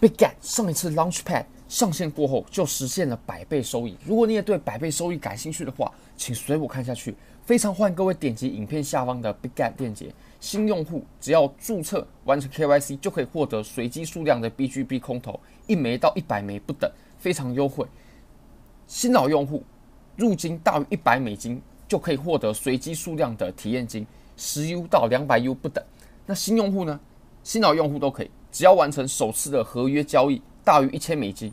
Bitget 上一次 Launchpad 上线过后就实现了百倍收益。如果你也对百倍收益感兴趣的话，请随我看下去。非常欢迎各位点击影片下方的 Big Get 链接。新用户只要注册完成 KYC 就可以获得随机数量的 BGB 空投，一枚到一百枚不等，非常优惠。新老用户入金大于一百美金就可以获得随机数量的体验金，十 U 到两百 U 不等。那新用户呢？新老用户都可以。只要完成首次的合约交易大于一千美金，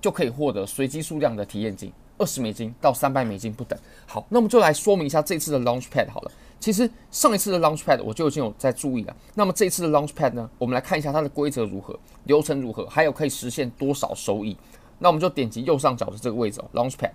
就可以获得随机数量的体验金，二十美金到三百美金不等。好，那我们就来说明一下这次的 Launchpad 好了。其实上一次的 Launchpad 我就已经有在注意了。那么这次的 Launchpad 呢，我们来看一下它的规则如何，流程如何，还有可以实现多少收益。那我们就点击右上角的这个位置哦，Launchpad。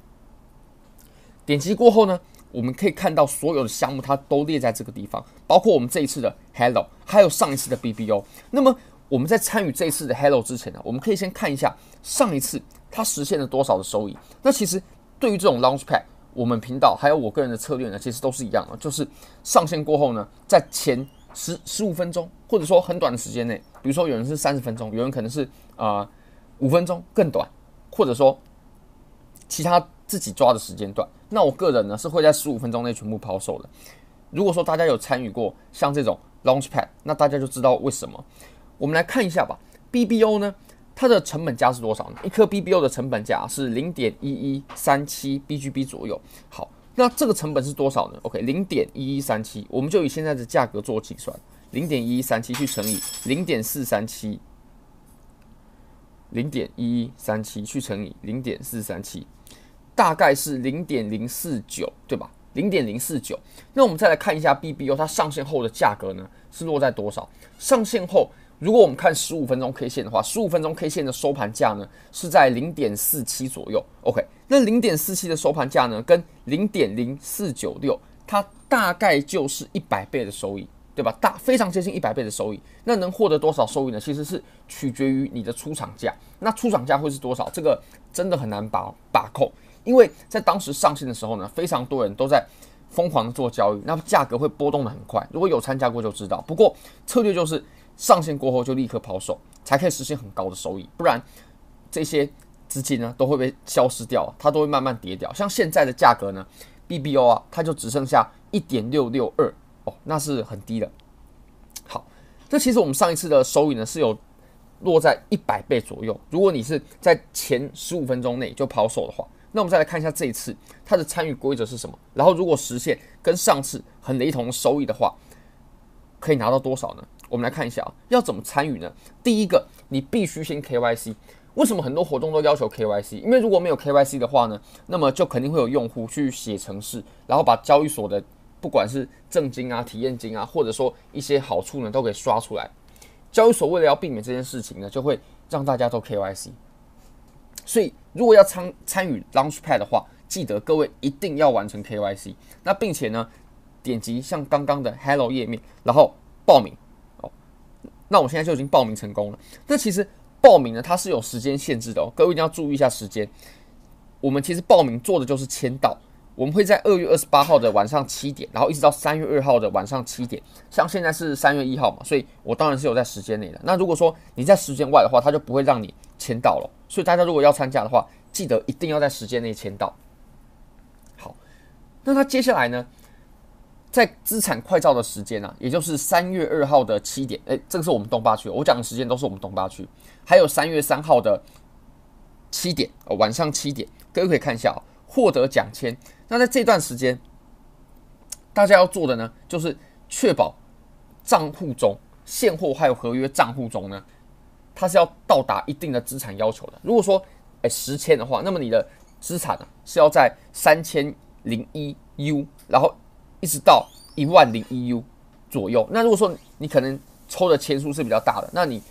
点击过后呢，我们可以看到所有的项目它都列在这个地方，包括我们这一次的 Hello，还有上一次的 BBO。那么我们在参与这次的 Hello 之前呢，我们可以先看一下上一次它实现了多少的收益。那其实对于这种 Launchpad，我们频道还有我个人的策略呢，其实都是一样的，就是上线过后呢，在前十十五分钟，或者说很短的时间内，比如说有人是三十分钟，有人可能是啊五分钟更短，或者说其他自己抓的时间段。那我个人呢是会在十五分钟内全部抛售的。如果说大家有参与过像这种 Launchpad，那大家就知道为什么。我们来看一下吧，BBO 呢，它的成本价是多少呢？一颗 BBO 的成本价是零点一一三七 BGB 左右。好，那这个成本是多少呢？OK，零点一一三七，我们就以现在的价格做计算，零点一一三七去乘以零点四三七，零点一一三七去乘以零点四三七，大概是零点零四九，对吧？零点零四九。那我们再来看一下 BBO 它上线后的价格呢，是落在多少？上线后。如果我们看十五分钟 K 线的话，十五分钟 K 线的收盘价呢是在零点四七左右。OK，那零点四七的收盘价呢，跟零点零四九六，它大概就是一百倍的收益，对吧？大非常接近一百倍的收益。那能获得多少收益呢？其实是取决于你的出场价。那出场价会是多少？这个真的很难把把控，因为在当时上线的时候呢，非常多人都在疯狂的做交易，那么价格会波动的很快。如果有参加过就知道。不过策略就是。上线过后就立刻抛售，才可以实现很高的收益，不然这些资金呢都会被消失掉，它都会慢慢跌掉。像现在的价格呢，BBO 啊，它就只剩下一点六六二哦，那是很低的。好，这其实我们上一次的收益呢是有落在一百倍左右。如果你是在前十五分钟内就抛售的话，那我们再来看一下这一次它的参与规则是什么。然后如果实现跟上次很雷同收益的话，可以拿到多少呢？我们来看一下啊，要怎么参与呢？第一个，你必须先 KYC。为什么很多活动都要求 KYC？因为如果没有 KYC 的话呢，那么就肯定会有用户去写程式，然后把交易所的不管是赠金啊、体验金啊，或者说一些好处呢，都给刷出来。交易所为了要避免这件事情呢，就会让大家都 KYC。所以，如果要参参与 Launchpad 的话，记得各位一定要完成 KYC。那并且呢，点击像刚刚的 Hello 页面，然后报名。那我现在就已经报名成功了。那其实报名呢，它是有时间限制的哦，各位一定要注意一下时间。我们其实报名做的就是签到，我们会在二月二十八号的晚上七点，然后一直到三月二号的晚上七点。像现在是三月一号嘛，所以我当然是有在时间内的。那如果说你在时间外的话，它就不会让你签到了。所以大家如果要参加的话，记得一定要在时间内签到。好，那它接下来呢？在资产快照的时间、啊，也就是三月二号的七点，哎，这个是我们东八区，我讲的时间都是我们东八区，还有三月三号的七点，哦，晚上七点，各位可以看一下哦，获得奖签。那在这段时间，大家要做的呢，就是确保账户中现货还有合约账户中呢，它是要到达一定的资产要求的。如果说哎十千的话，那么你的资产呢是要在三千零一 U，然后。一直到一万零一 U 左右。那如果说你可能抽的签数是比较大的，那你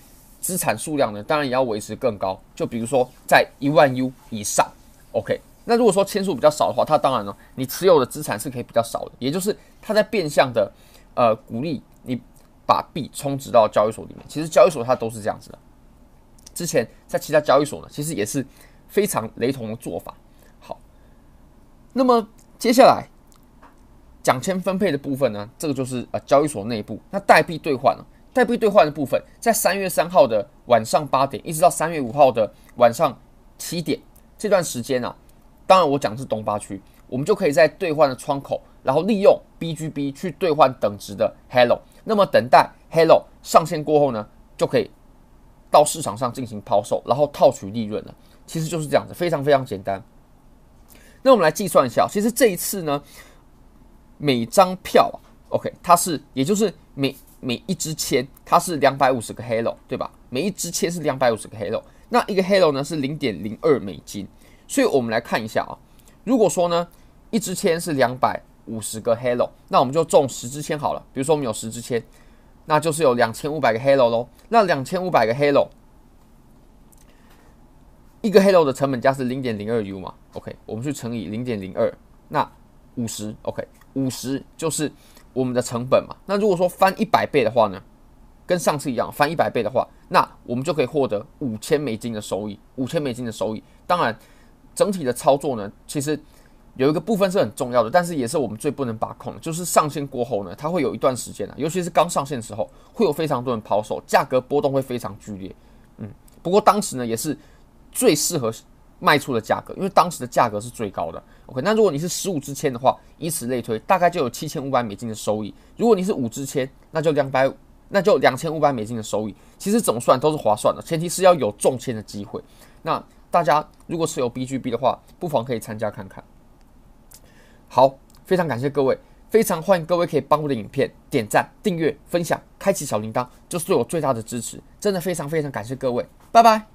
资产数量呢，当然也要维持更高。就比如说在一万 U 以上，OK。那如果说签数比较少的话，它当然呢，你持有的资产是可以比较少的，也就是它在变相的呃鼓励你把币充值到交易所里面。其实交易所它都是这样子的。之前在其他交易所呢，其实也是非常雷同的做法。好，那么接下来。奖签分配的部分呢，这个就是呃交易所内部。那代币兑换呢，代币兑换的部分，在三月三号的晚上八点，一直到三月五号的晚上七点这段时间啊，当然我讲的是东八区，我们就可以在兑换的窗口，然后利用 BGB 去兑换等值的 Halo。那么等待 Halo 上线过后呢，就可以到市场上进行抛售，然后套取利润了。其实就是这样子，非常非常简单。那我们来计算一下，其实这一次呢，每张票啊，OK，它是也就是每每一支签，它是两百五十个 Halo，对吧？每一支签是两百五十个 Halo，那一个 Halo 呢是零点零二美金。所以我们来看一下啊，如果说呢，一支签是两百五十个 Halo，那我们就中十支签好了。比如说我们有十支签，那就是有两千五百个 Halo 喽。那两千五百个 Halo。一个 Halo 的成本价是零点零二 U 嘛？OK，我们去乘以零点零二，那五十，OK，五十就是我们的成本嘛。那如果说翻一百倍的话呢，跟上次一样，翻一百倍的话，那我们就可以获得五千美金的收益。五千美金的收益，当然整体的操作呢，其实有一个部分是很重要的，但是也是我们最不能把控的，就是上线过后呢，它会有一段时间啊，尤其是刚上线的时候，会有非常多人抛售，价格波动会非常剧烈。嗯，不过当时呢，也是。最适合卖出的价格，因为当时的价格是最高的。OK，那如果你是十五支签的话，以此类推，大概就有七千五百美金的收益。如果你是五支签，那就两百，那就两千五百美金的收益。其实怎么算都是划算的，前提是要有中签的机会。那大家如果持有 BGB 的话，不妨可以参加看看。好，非常感谢各位，非常欢迎各位可以帮我的影片点赞、订阅、分享、开启小铃铛，就是对我最大的支持。真的非常非常感谢各位，拜拜。